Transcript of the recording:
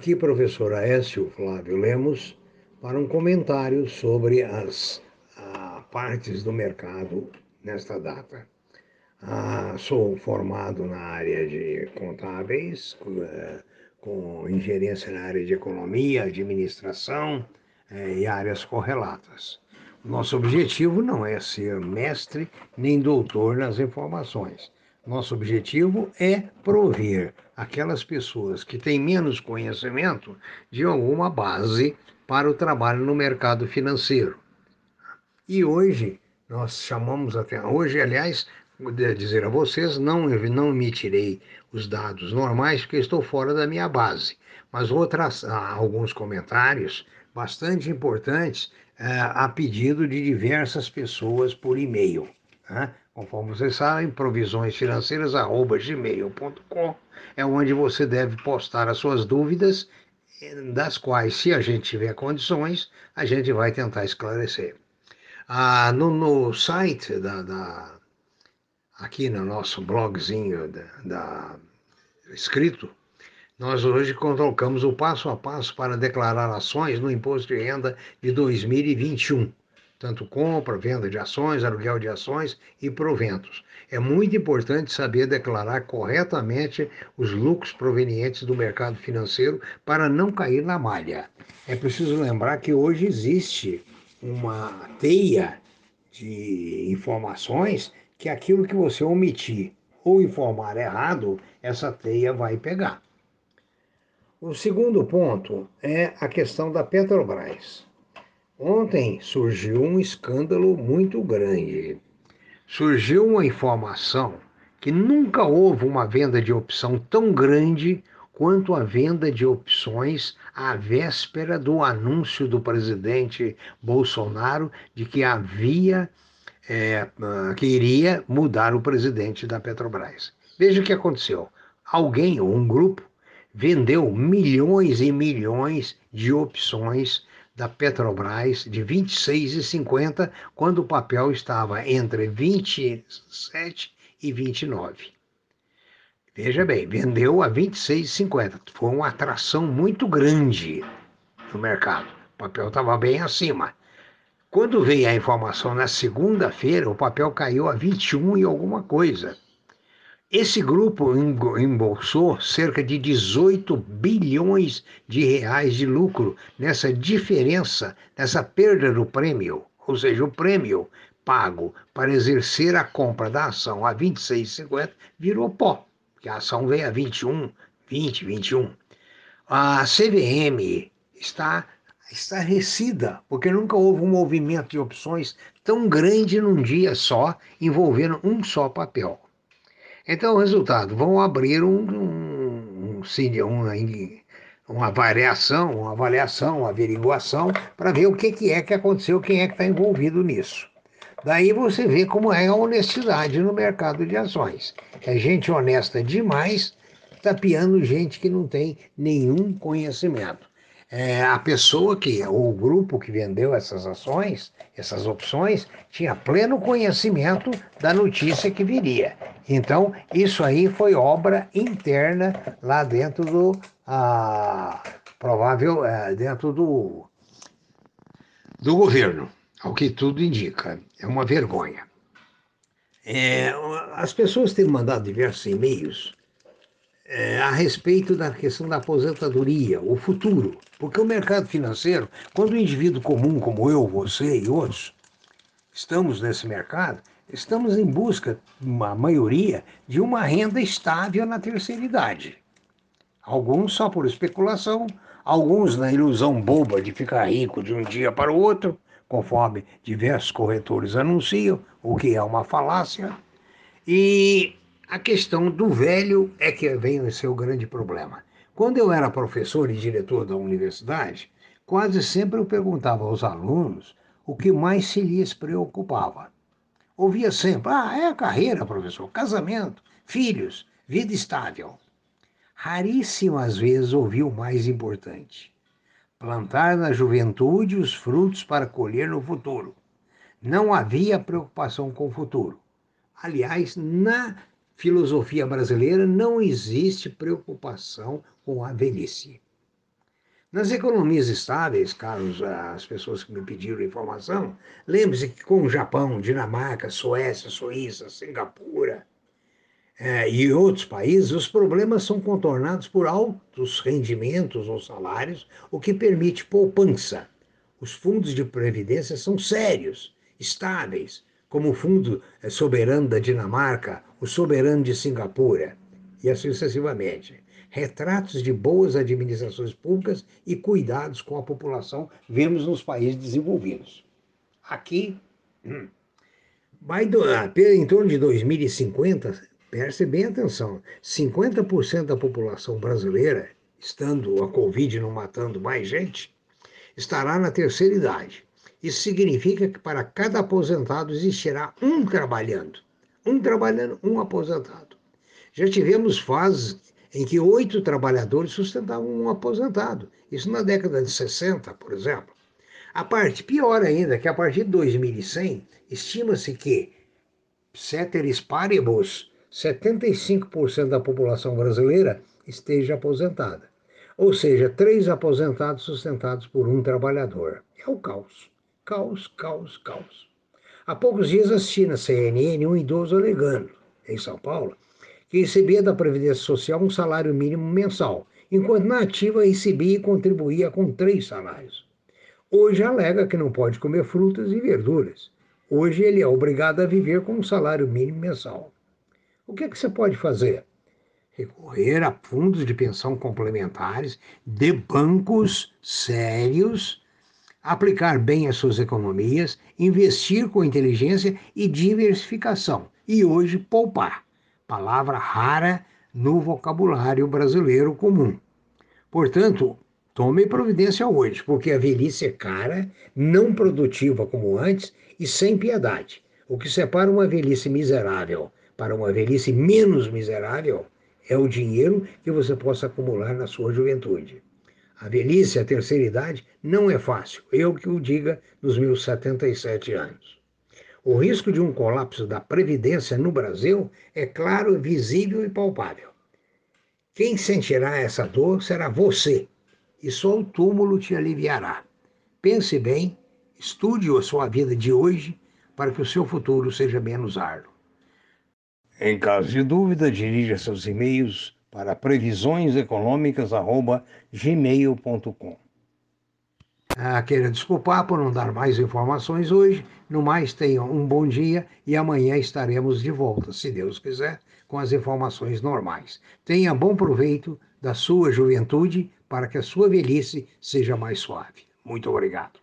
Aqui, professor Aécio Flávio Lemos, para um comentário sobre as ah, partes do mercado nesta data. Ah, sou formado na área de contábeis, eh, com ingerência na área de economia, administração eh, e áreas correlatas. Nosso objetivo não é ser mestre nem doutor nas informações. Nosso objetivo é prover aquelas pessoas que têm menos conhecimento de alguma base para o trabalho no mercado financeiro. E hoje nós chamamos até hoje, aliás, dizer a vocês, não, não emitirei os dados normais porque estou fora da minha base, mas outras, alguns comentários bastante importantes é, a pedido de diversas pessoas por e-mail. Né? Conforme vocês sabem, provisõesfinanceiras.gmail.com é onde você deve postar as suas dúvidas, das quais, se a gente tiver condições, a gente vai tentar esclarecer. Ah, no, no site da, da aqui no nosso blogzinho da, da, escrito, nós hoje colocamos o passo a passo para declarar ações no imposto de renda de 2021, tanto compra, venda de ações, aluguel de ações e proventos. É muito importante saber declarar corretamente os lucros provenientes do mercado financeiro para não cair na malha. É preciso lembrar que hoje existe uma teia de informações que aquilo que você omitir ou informar errado, essa teia vai pegar. O segundo ponto é a questão da Petrobras. Ontem surgiu um escândalo muito grande. Surgiu uma informação que nunca houve uma venda de opção tão grande quanto a venda de opções à véspera do anúncio do presidente Bolsonaro de que havia é, ah, que iria mudar o presidente da Petrobras. Veja o que aconteceu. Alguém ou um grupo vendeu milhões e milhões de opções da Petrobras de 26,50 quando o papel estava entre 27 e 29. Veja bem, vendeu a 26,50. Foi uma atração muito grande no mercado. O papel estava bem acima. Quando veio a informação na segunda-feira, o papel caiu a 21 e alguma coisa. Esse grupo embolsou cerca de 18 bilhões de reais de lucro nessa diferença, nessa perda do prêmio, ou seja, o prêmio pago para exercer a compra da ação a 26,50 virou pó, porque a ação veio a 21, 20, 21. A CVM está estarrecida, porque nunca houve um movimento de opções tão grande num dia só, envolvendo um só papel. Então, o resultado, vão abrir um, um, um uma, uma variação, uma avaliação, uma averiguação, para ver o que, que é que aconteceu, quem é que está envolvido nisso. Daí você vê como é a honestidade no mercado de ações. É gente honesta demais tapeando gente que não tem nenhum conhecimento é, a pessoa que, ou o grupo que vendeu essas ações, essas opções, tinha pleno conhecimento da notícia que viria. Então, isso aí foi obra interna lá dentro do. Ah, provável, é, dentro do, do governo, ao que tudo indica. É uma vergonha. É, as pessoas têm mandado diversos e-mails é, a respeito da questão da aposentadoria, o futuro. Porque o mercado financeiro, quando o indivíduo comum como eu, você e outros estamos nesse mercado, estamos em busca, a maioria, de uma renda estável na terceira idade. Alguns só por especulação, alguns na ilusão boba de ficar rico de um dia para o outro, conforme diversos corretores anunciam, o que é uma falácia. E a questão do velho é que vem o grande problema. Quando eu era professor e diretor da universidade, quase sempre eu perguntava aos alunos o que mais se lhes preocupava. Ouvia sempre: ah, é a carreira, professor, casamento, filhos, vida estável. Raríssimas vezes ouvi o mais importante: plantar na juventude os frutos para colher no futuro. Não havia preocupação com o futuro. Aliás, na filosofia brasileira não existe preocupação com a velhice. Nas economias estáveis, caros as pessoas que me pediram informação, lembre-se que com o Japão, Dinamarca, Suécia, Suíça, Singapura é, e outros países, os problemas são contornados por altos rendimentos ou salários, o que permite poupança. Os fundos de previdência são sérios, estáveis, como o Fundo Soberano da Dinamarca, o Soberano de Singapura, e assim sucessivamente retratos de boas administrações públicas e cuidados com a população, vemos nos países desenvolvidos. Aqui, hum, vai do, em torno de 2050, preste bem atenção, 50% da população brasileira, estando a Covid não matando mais gente, estará na terceira idade. Isso significa que para cada aposentado existirá um trabalhando. Um trabalhando, um aposentado. Já tivemos fases em que oito trabalhadores sustentavam um aposentado. Isso na década de 60, por exemplo. A parte pior ainda, que a partir de 2100, estima-se que, ceteris paribus, 75% da população brasileira esteja aposentada. Ou seja, três aposentados sustentados por um trabalhador. É o caos. Caos, caos, caos. Há poucos dias assisti na CNN um idoso alegando, em São Paulo, que recebia da Previdência Social um salário mínimo mensal, enquanto na ativa recebia e contribuía com três salários. Hoje alega que não pode comer frutas e verduras. Hoje ele é obrigado a viver com um salário mínimo mensal. O que, é que você pode fazer? Recorrer a fundos de pensão complementares de bancos sérios, aplicar bem as suas economias, investir com inteligência e diversificação. E hoje poupar palavra rara no vocabulário brasileiro comum. Portanto, tome providência hoje, porque a velhice é cara, não produtiva como antes e sem piedade. O que separa uma velhice miserável para uma velhice menos miserável é o dinheiro que você possa acumular na sua juventude. A velhice, a terceira idade, não é fácil, eu que o diga nos meus 77 anos. O risco de um colapso da Previdência no Brasil é claro, visível e palpável. Quem sentirá essa dor será você, e só o túmulo te aliviará. Pense bem, estude a sua vida de hoje para que o seu futuro seja menos árduo. Em caso de dúvida, dirija seus e-mails para previsioneseconômicas.gmail.com. Ah, queira desculpar por não dar mais informações hoje. No mais, tenham um bom dia e amanhã estaremos de volta, se Deus quiser, com as informações normais. Tenha bom proveito da sua juventude para que a sua velhice seja mais suave. Muito obrigado.